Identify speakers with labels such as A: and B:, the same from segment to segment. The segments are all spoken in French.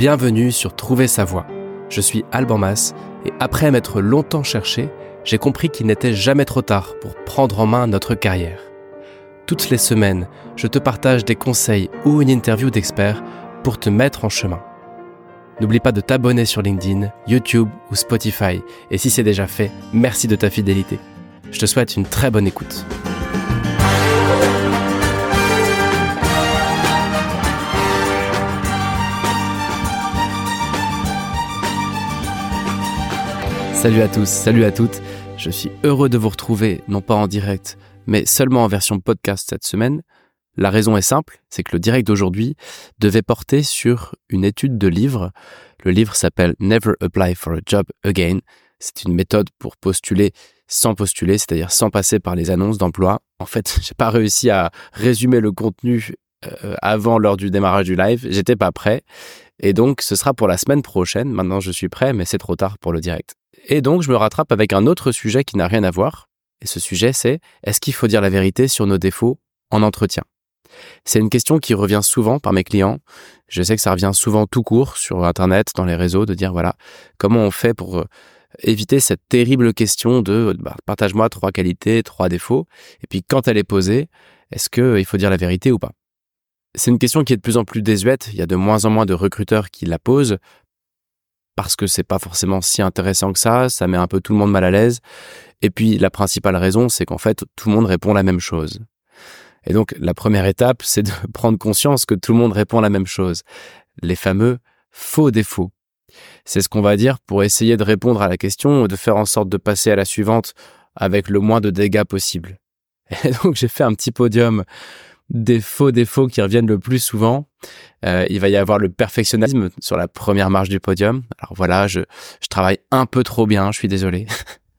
A: Bienvenue sur Trouver sa voie. Je suis Alban Mas et après m'être longtemps cherché, j'ai compris qu'il n'était jamais trop tard pour prendre en main notre carrière. Toutes les semaines, je te partage des conseils ou une interview d'experts pour te mettre en chemin. N'oublie pas de t'abonner sur LinkedIn, YouTube ou Spotify et si c'est déjà fait, merci de ta fidélité. Je te souhaite une très bonne écoute. Salut à tous, salut à toutes. Je suis heureux de vous retrouver, non pas en direct, mais seulement en version podcast cette semaine. La raison est simple, c'est que le direct d'aujourd'hui devait porter sur une étude de livre. Le livre s'appelle Never Apply for a Job Again. C'est une méthode pour postuler sans postuler, c'est-à-dire sans passer par les annonces d'emploi. En fait, j'ai pas réussi à résumer le contenu euh, avant lors du démarrage du live. J'étais pas prêt. Et donc, ce sera pour la semaine prochaine. Maintenant, je suis prêt, mais c'est trop tard pour le direct. Et donc, je me rattrape avec un autre sujet qui n'a rien à voir. Et ce sujet, c'est est-ce qu'il faut dire la vérité sur nos défauts en entretien? C'est une question qui revient souvent par mes clients. Je sais que ça revient souvent tout court sur Internet, dans les réseaux, de dire voilà, comment on fait pour euh, éviter cette terrible question de bah, partage-moi trois qualités, trois défauts. Et puis, quand elle est posée, est-ce qu'il faut dire la vérité ou pas? C'est une question qui est de plus en plus désuète. Il y a de moins en moins de recruteurs qui la posent parce que c'est pas forcément si intéressant que ça, ça met un peu tout le monde mal à l'aise. Et puis la principale raison, c'est qu'en fait, tout le monde répond la même chose. Et donc la première étape, c'est de prendre conscience que tout le monde répond la même chose. Les fameux faux défauts. C'est ce qu'on va dire pour essayer de répondre à la question, de faire en sorte de passer à la suivante avec le moins de dégâts possible. Et donc j'ai fait un petit podium faux défauts qui reviennent le plus souvent. Euh, il va y avoir le perfectionnisme sur la première marche du podium. Alors voilà, je, je travaille un peu trop bien, je suis désolé.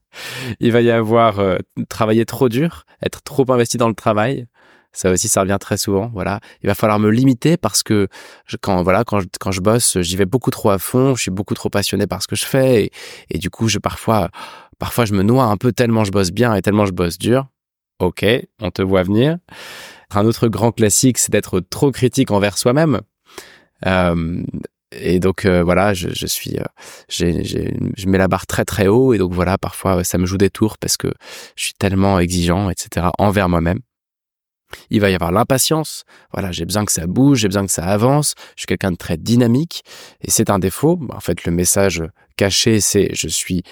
A: il va y avoir euh, travailler trop dur, être trop investi dans le travail. Ça aussi, ça revient très souvent. Voilà, il va falloir me limiter parce que je, quand voilà, quand je, quand je bosse, j'y vais beaucoup trop à fond. Je suis beaucoup trop passionné par ce que je fais et, et du coup, je parfois, parfois, je me noie un peu tellement je bosse bien et tellement je bosse dur. Ok, on te voit venir. Un autre grand classique, c'est d'être trop critique envers soi-même. Euh, et donc euh, voilà, je, suis, euh, je mets la barre très très haut et donc voilà, parfois ça me joue des tours parce que je suis tellement exigeant, etc. envers moi-même. Il va y avoir l'impatience. Voilà, j'ai besoin que ça bouge, j'ai besoin que ça avance. Je suis quelqu'un de très dynamique et c'est un défaut. En fait, le message caché, c'est je suis,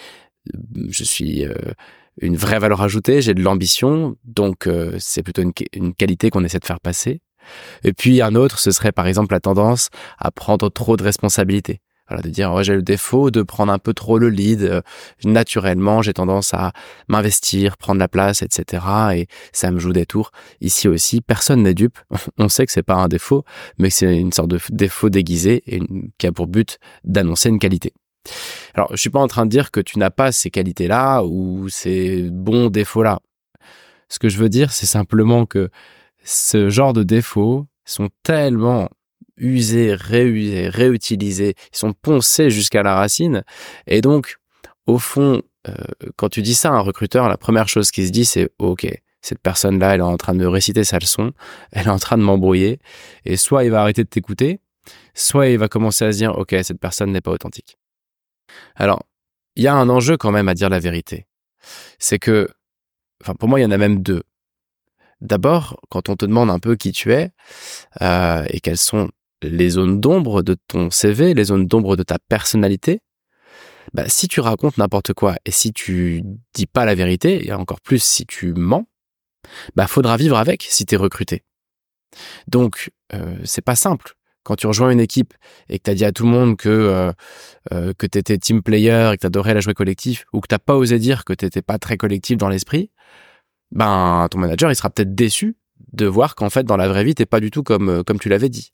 A: je suis une vraie valeur ajoutée, j'ai de l'ambition, donc euh, c'est plutôt une, qualité qu'on essaie de faire passer. Et puis un autre, ce serait par exemple la tendance à prendre trop de responsabilités. Voilà, de dire j'ai le défaut de prendre un peu trop le lead. Euh, naturellement, j'ai tendance à m'investir, prendre la place, etc. Et ça me joue des tours. Ici aussi, personne n'est dupe. On sait que c'est pas un défaut, mais que c'est une sorte de défaut déguisé qui a pour but d'annoncer une qualité. Alors, je suis pas en train de dire que tu n'as pas ces qualités-là ou ces bons défauts-là. Ce que je veux dire, c'est simplement que ce genre de défauts sont tellement usés, réusés, réutilisés, ils sont poncés jusqu'à la racine. Et donc, au fond, euh, quand tu dis ça à un recruteur, la première chose qui se dit, c'est OK, cette personne-là, elle est en train de réciter sa leçon, elle est en train de m'embrouiller, et soit il va arrêter de t'écouter, soit il va commencer à se dire, OK, cette personne n'est pas authentique. Alors, il y a un enjeu quand même à dire la vérité. C'est que, enfin pour moi, il y en a même deux. D'abord, quand on te demande un peu qui tu es euh, et quelles sont les zones d'ombre de ton CV, les zones d'ombre de ta personnalité, bah, si tu racontes n'importe quoi et si tu dis pas la vérité, et encore plus si tu mens, bah faudra vivre avec si tu es recruté. Donc, euh, c'est pas simple quand tu rejoins une équipe et que tu as dit à tout le monde que, euh, euh, que tu étais team player et que tu adorais la jouer collectif, ou que tu pas osé dire que tu n'étais pas très collectif dans l'esprit, ben ton manager il sera peut-être déçu de voir qu'en fait dans la vraie vie t'es pas du tout comme euh, comme tu l'avais dit.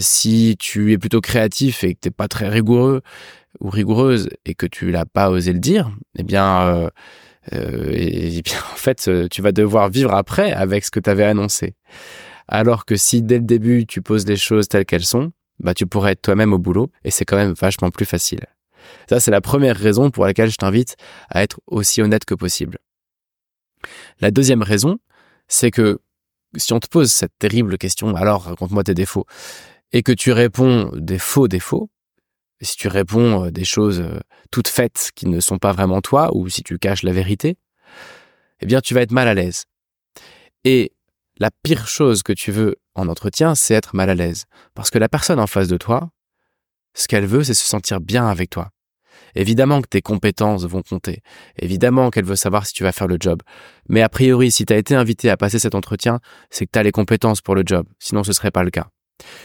A: si tu es plutôt créatif et que t'es pas très rigoureux ou rigoureuse et que tu l'as pas osé le dire, eh bien, et bien en fait tu vas devoir vivre après avec ce que tu avais annoncé. Alors que si dès le début tu poses les choses telles qu'elles sont, bah tu pourrais être toi-même au boulot et c'est quand même vachement plus facile. Ça, c'est la première raison pour laquelle je t'invite à être aussi honnête que possible. La deuxième raison, c'est que si on te pose cette terrible question, alors raconte-moi tes défauts, et que tu réponds des faux défauts, si tu réponds des choses toutes faites qui ne sont pas vraiment toi, ou si tu caches la vérité, eh bien tu vas être mal à l'aise. Et la pire chose que tu veux en entretien, c'est être mal à l'aise. Parce que la personne en face de toi, ce qu'elle veut, c'est se sentir bien avec toi. Évidemment que tes compétences vont compter. Évidemment qu'elle veut savoir si tu vas faire le job. Mais a priori, si tu as été invité à passer cet entretien, c'est que tu as les compétences pour le job. Sinon, ce serait pas le cas.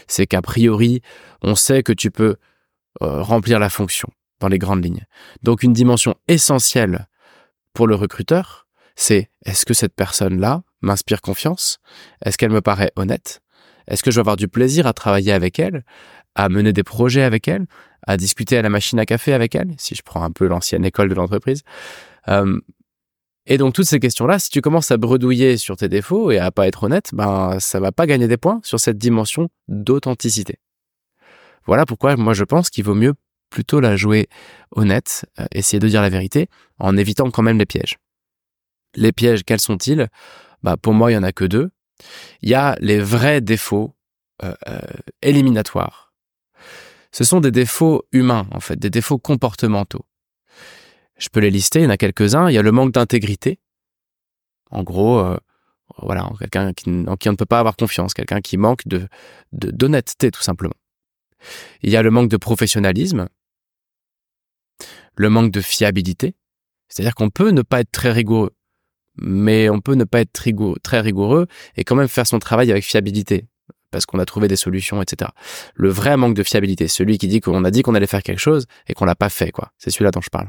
A: C'est qu'a priori, on sait que tu peux euh, remplir la fonction dans les grandes lignes. Donc, une dimension essentielle pour le recruteur, c'est est-ce que cette personne-là m'inspire confiance? Est-ce qu'elle me paraît honnête? Est-ce que je vais avoir du plaisir à travailler avec elle? À mener des projets avec elle, à discuter à la machine à café avec elle, si je prends un peu l'ancienne école de l'entreprise. Euh, et donc toutes ces questions-là, si tu commences à bredouiller sur tes défauts et à pas être honnête, ben ça va pas gagner des points sur cette dimension d'authenticité. Voilà pourquoi moi je pense qu'il vaut mieux plutôt la jouer honnête, euh, essayer de dire la vérité, en évitant quand même les pièges. Les pièges, quels sont-ils? Bah, Pour moi, il y en a que deux. Il y a les vrais défauts euh, éliminatoires ce sont des défauts humains, en fait, des défauts comportementaux. Je peux les lister, il y en a quelques-uns. Il y a le manque d'intégrité. En gros, euh, voilà, quelqu'un en qui on ne peut pas avoir confiance, quelqu'un qui manque de d'honnêteté, tout simplement. Il y a le manque de professionnalisme, le manque de fiabilité, c'est-à-dire qu'on peut ne pas être très rigoureux, mais on peut ne pas être très rigoureux et quand même faire son travail avec fiabilité parce qu'on a trouvé des solutions, etc. Le vrai manque de fiabilité, celui qui dit qu'on a dit qu'on allait faire quelque chose et qu'on l'a pas fait, quoi. C'est celui-là dont je parle.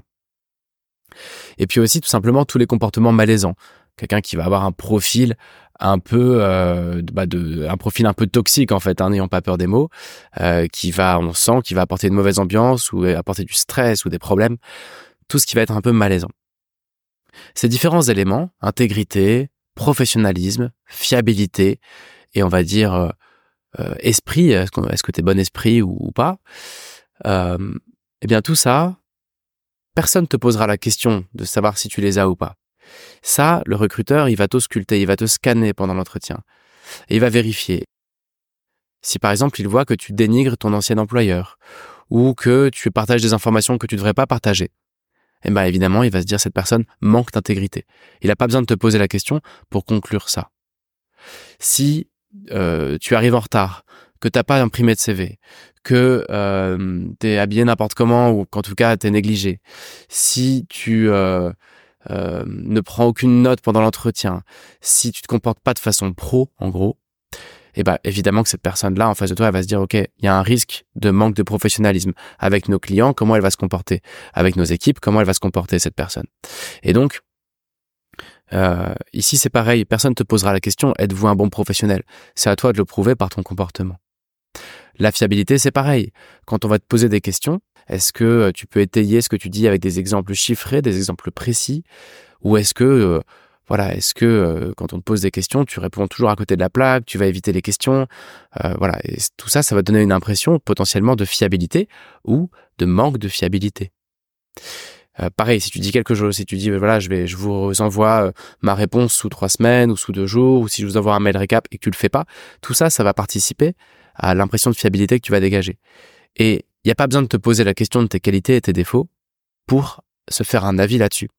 A: Et puis aussi, tout simplement, tous les comportements malaisants. Quelqu'un qui va avoir un profil un peu, euh, bah de, un profil un peu toxique en fait, hein, n'ayant pas peur des mots, euh, qui va, on sent, qui va apporter une mauvaise ambiance ou apporter du stress ou des problèmes, tout ce qui va être un peu malaisant. Ces différents éléments, intégrité, professionnalisme, fiabilité, et on va dire euh, euh, esprit, est-ce que tu es bon esprit ou, pas, euh, eh bien tout ça, personne te posera la question de savoir si tu les as ou pas. Ça, le recruteur, il va t'ausculter, il va te scanner pendant l'entretien. Et il va vérifier. Si par exemple il voit que tu dénigres ton ancien employeur, ou que tu partages des informations que tu ne devrais pas partager, eh bien évidemment, il va se dire cette personne manque d'intégrité. Il n'a pas besoin de te poser la question pour conclure ça. Si euh, tu arrives en retard, que t'as pas imprimé de CV, que euh, t'es habillé n'importe comment ou qu'en tout cas t'es négligé, si tu euh, euh, ne prends aucune note pendant l'entretien, si tu te comportes pas de façon pro, en gros, et eh ben évidemment que cette personne-là en face de toi, elle va se dire ok, il y a un risque de manque de professionnalisme avec nos clients, comment elle va se comporter, avec nos équipes, comment elle va se comporter cette personne. Et donc euh, ici, c'est pareil, personne ne te posera la question, êtes-vous un bon professionnel? C'est à toi de le prouver par ton comportement. La fiabilité, c'est pareil. Quand on va te poser des questions, est-ce que euh, tu peux étayer ce que tu dis avec des exemples chiffrés, des exemples précis? Ou est-ce que, euh, voilà, est-ce que quand on te pose des questions, tu réponds toujours à côté de la plaque, tu vas éviter les questions Voilà, tout ça, ça va donner une impression potentiellement de fiabilité ou de manque de fiabilité. Euh, pareil, si tu dis quelque chose, si tu dis voilà, je vais, je vous envoie ma réponse sous trois semaines ou sous deux jours, ou si je vous envoie un mail récap et que tu le fais pas, tout ça, ça va participer à l'impression de fiabilité que tu vas dégager. Et il n'y a pas besoin de te poser la question de tes qualités et tes défauts pour se faire un avis là-dessus.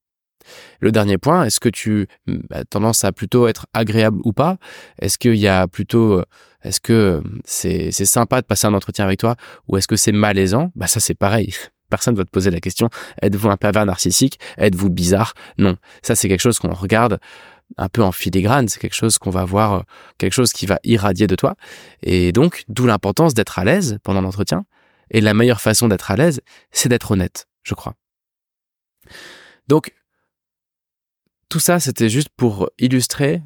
A: Le dernier point, est-ce que tu as bah, tendance à plutôt être agréable ou pas? Est-ce qu'il y a plutôt, euh, est-ce que c'est c'est sympa de passer un entretien avec toi ou est-ce que c'est malaisant? Bah ça c'est pareil. Personne ne va te poser la question, êtes-vous un pervers narcissique? Êtes-vous bizarre? Non, ça c'est quelque chose qu'on regarde un peu en filigrane, c'est quelque chose qu'on va voir, euh, quelque chose qui va irradier de toi. Et donc, d'où l'importance d'être à l'aise pendant l'entretien. Et la meilleure façon d'être à l'aise, c'est d'être honnête, je crois. Donc, tout ça, c'était juste pour illustrer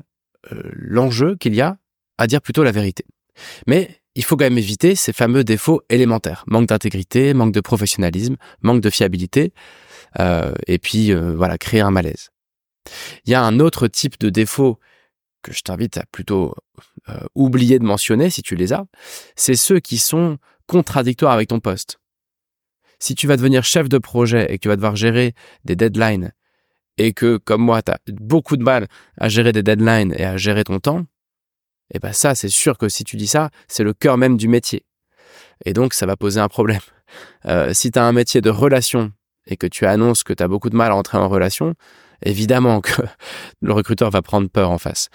A: euh, l'enjeu qu'il y a à dire plutôt la vérité. Mais il faut quand même éviter ces fameux défauts élémentaires. Manque d'intégrité, manque de professionnalisme, manque de fiabilité, euh, et puis euh, voilà, créer un malaise. Il y a un autre type de défaut que je t'invite à plutôt oublier de mentionner si tu les as, c'est ceux qui sont contradictoires avec ton poste. Si tu vas devenir chef de projet et que tu vas devoir gérer des deadlines et que, comme moi, tu as beaucoup de mal à gérer des deadlines et à gérer ton temps, et eh ben ça, c'est sûr que si tu dis ça, c'est le cœur même du métier. Et donc, ça va poser un problème. Euh, si tu as un métier de relation et que tu annonces que tu as beaucoup de mal à entrer en relation, évidemment que le recruteur va prendre peur en face.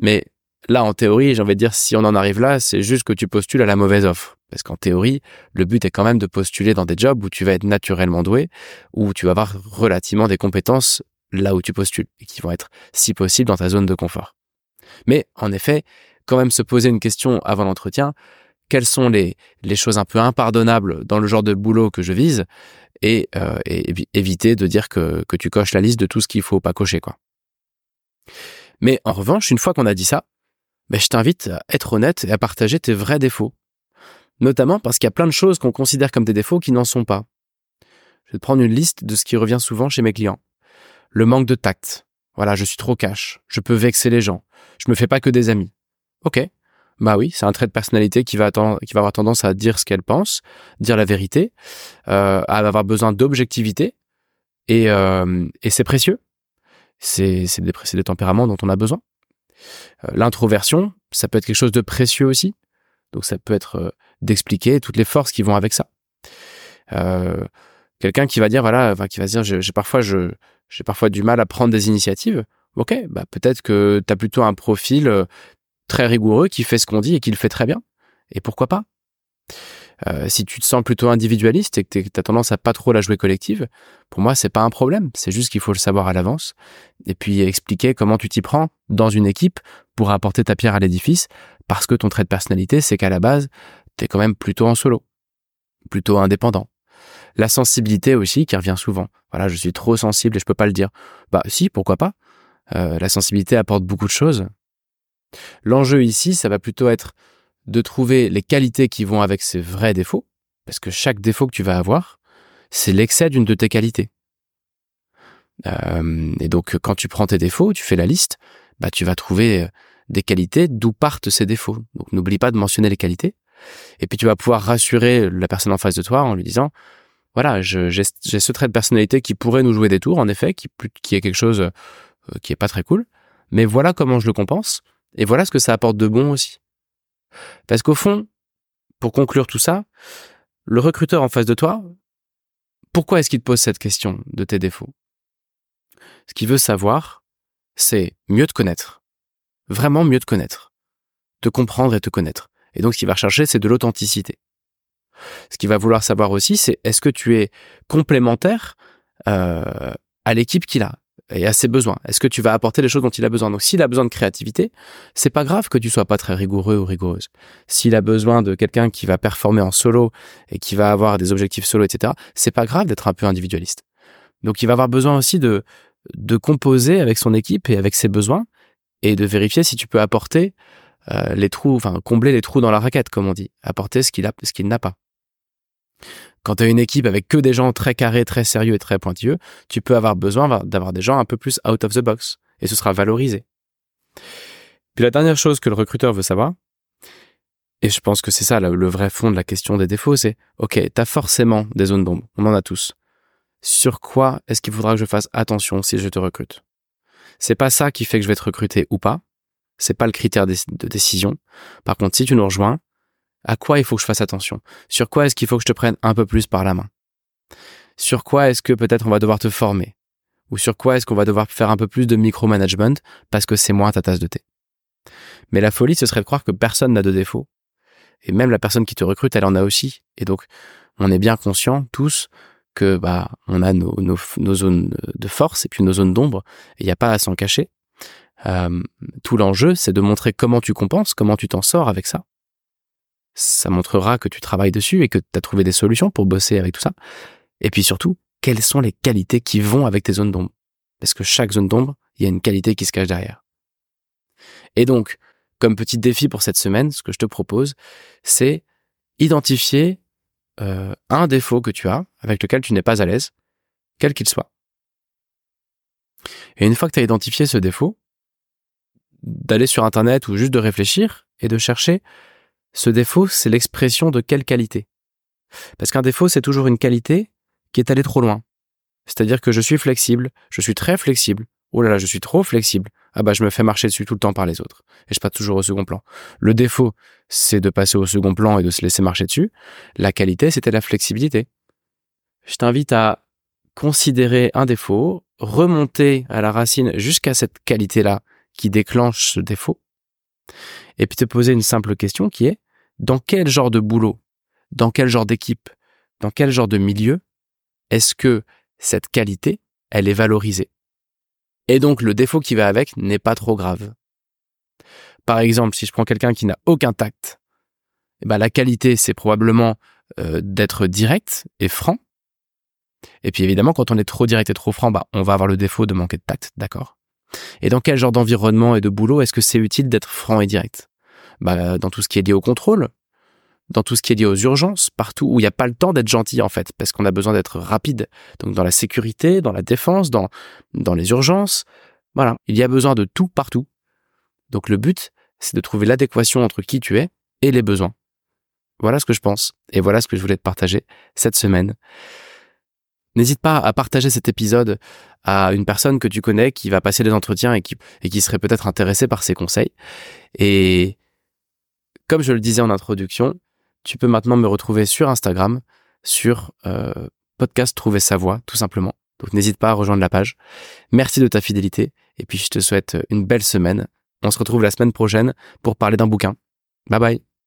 A: Mais là, en théorie, j'ai envie de dire, si on en arrive là, c'est juste que tu postules à la mauvaise offre. Parce qu'en théorie, le but est quand même de postuler dans des jobs où tu vas être naturellement doué, où tu vas avoir relativement des compétences là où tu postules et qui vont être, si possible, dans ta zone de confort. Mais en effet, quand même se poser une question avant l'entretien, quelles sont les, choses un peu impardonnables dans le genre de boulot que je vise et, euh, éviter de dire que, que tu coches la liste de tout ce qu'il faut pas cocher. quoi. Mais en revanche, une fois qu'on a dit ça, ben, je t'invite à être honnête et à partager tes vrais défauts. Notamment parce qu'il y a plein de choses qu'on considère comme des défauts qui n'en sont pas. Je vais te prendre une liste de ce qui revient souvent chez mes clients. Le manque de tact. Voilà, je suis trop cash. Je peux vexer les gens. Je me fais pas que des amis. Ok. Bah oui, c'est un trait de personnalité qui va, qui va avoir tendance à dire ce qu'elle pense, dire la vérité, euh, à avoir besoin d'objectivité. Et, euh, c'est précieux. C'est des, des tempéraments dont on a besoin. Euh, l'introversion, ça peut être quelque chose de précieux aussi. Donc ça peut être d'expliquer toutes les forces qui vont avec ça. Euh, quelqu'un qui va dire voilà, qui va dire j'ai parfois je j'ai parfois du mal à prendre des initiatives. Ok, bah peut-être que tu as plutôt un profil très rigoureux, qui fait ce qu'on dit et qui le fait très bien. Et pourquoi pas? Euh, si tu te sens plutôt individualiste et que tu as tendance à pas trop la jouer collective, pour moi, c'est pas un problème. C'est juste qu'il faut le savoir à l'avance et puis expliquer comment tu t'y prends dans une équipe pour apporter ta pierre à l'édifice parce que ton trait de personnalité, c'est qu'à la base, tu es quand même plutôt en solo, plutôt indépendant. La sensibilité aussi qui revient souvent. Voilà, je suis trop sensible et je peux pas le dire. Bah si, pourquoi pas. Euh, la sensibilité apporte beaucoup de choses. L'enjeu ici, ça va plutôt être de trouver les qualités qui vont avec ces vrais défauts, parce que chaque défaut que tu vas avoir, c'est l'excès d'une de tes qualités. Euh, et donc, quand tu prends tes défauts, tu fais la liste, bah, tu vas trouver euh, des qualités d'où partent ces défauts. Donc, n'oublie pas de mentionner les qualités. Et puis, tu vas pouvoir rassurer la personne en face de toi en lui disant, voilà, j'ai ce trait de personnalité qui pourrait nous jouer des tours, en effet, qui, est quelque chose euh, qui est pas très cool. Mais voilà comment je le compense. Et voilà ce que ça apporte de bon aussi. Parce qu'au fond, pour conclure tout ça, le recruteur en face de toi, pourquoi est-ce qu'il te pose cette question de tes défauts? Ce qu'il veut savoir, c'est mieux te connaître. Vraiment mieux te connaître. Te comprendre et te connaître. Et donc ce qu'il va rechercher, c'est de l'authenticité. Ce qu'il va vouloir savoir aussi, c'est est-ce que tu es complémentaire euh, à l'équipe qu'il a et à ses besoins? Est-ce que tu vas apporter les choses dont il a besoin? Donc s'il a besoin de créativité, c'est pas grave que tu sois pas très rigoureux ou rigoureuse. S'il a besoin de quelqu'un qui va performer en solo et qui va avoir des objectifs solo, etc., c'est pas grave d'être un peu individualiste. Donc il va avoir besoin aussi de de composer avec son équipe et avec ses besoins et de vérifier si tu peux apporter euh, les trous, enfin combler les trous dans la raquette, comme on dit, apporter ce qu'il a, ce qu'il n'a pas. Quand tu as une équipe avec que des gens très carrés, très sérieux et très pointilleux, tu peux avoir besoin d'avoir des gens un peu plus out of the box et ce sera valorisé. Puis la dernière chose que le recruteur veut savoir, et je pense que c'est ça le vrai fond de la question des défauts, c'est OK, tu as forcément des zones d'ombre, on en a tous. Sur quoi est-ce qu'il faudra que je fasse attention si je te recrute? C'est pas ça qui fait que je vais te recruter ou pas. C'est pas le critère de décision. Par contre, si tu nous rejoins, à quoi il faut que je fasse attention? Sur quoi est-ce qu'il faut que je te prenne un peu plus par la main? Sur quoi est-ce que peut-être on va devoir te former? Ou sur quoi est-ce qu'on va devoir faire un peu plus de micromanagement parce que c'est moins ta tasse de thé? Mais la folie, ce serait de croire que personne n'a de défaut. Et même la personne qui te recrute, elle en a aussi. Et donc, on est bien conscients tous que bah on a nos, zones de force et puis nos zones d'ombre. Il n'y a pas à s'en cacher. Euh, tout l'enjeu, c'est de montrer comment tu compenses, comment tu t'en sors avec ça ça montrera que tu travailles dessus et que tu as trouvé des solutions pour bosser avec tout ça. Et puis surtout, quelles sont les qualités qui vont avec tes zones d'ombre? Parce que chaque zone d'ombre, il y a une qualité qui se cache derrière. Et donc, comme petit défi pour cette semaine, ce que je te propose, c'est identifier euh, un défaut que tu as avec lequel tu n'es pas à l'aise, quel qu'il soit. Et une fois que tu as identifié ce défaut, d'aller sur Internet ou juste de réfléchir et de chercher ce défaut, c'est l'expression de quelle qualité Parce qu'un défaut, c'est toujours une qualité qui est allée trop loin. C'est-à-dire que je suis flexible, je suis très flexible. Oh là là, je suis trop flexible. ah bah je me fais marcher dessus tout le temps par les autres et je passe toujours au second plan. Le défaut, c'est de passer au second plan et de se laisser marcher dessus. La qualité, c'était la flexibilité. Je t'invite à considérer un défaut, remonter à la racine jusqu'à cette qualité-là qui déclenche ce défaut, et puis te poser une simple question qui est dans quel genre de boulot, dans quel genre d'équipe, dans quel genre de milieu est-ce que cette qualité, elle est valorisée? Et donc le défaut qui va avec n'est pas trop grave. Par exemple, si je prends quelqu'un qui n'a aucun tact, eh ben, la qualité, c'est probablement euh, d'être direct et franc. Et puis évidemment, quand on est trop direct et trop franc, bah, on va avoir le défaut de manquer de tact, d'accord? Et dans quel genre d'environnement et de boulot est-ce que c'est utile d'être franc et direct? Bah, Dans tout ce qui est lié au contrôle, dans tout ce qui est lié aux urgences, partout où il n'y a pas le temps d'être gentil en fait, parce qu'on a besoin d'être rapide. Donc dans la sécurité, dans la défense, dans, dans les urgences, voilà, il y a besoin de tout partout. Donc le but, c'est de trouver l'adéquation entre qui tu es et les besoins. Voilà ce que je pense, et voilà ce que je voulais te partager cette semaine. N'hésite pas à partager cet épisode à une personne que tu connais qui va passer des entretiens et qui, serait peut-être intéressée par ces conseils. Et comme je le disais en introduction, tu peux maintenant me retrouver sur Instagram, sur euh, podcast Trouver sa voix, tout simplement. Donc n'hésite pas à rejoindre la page. Merci de ta fidélité et puis je te souhaite une belle semaine. On se retrouve la semaine prochaine pour parler d'un bouquin. Bye bye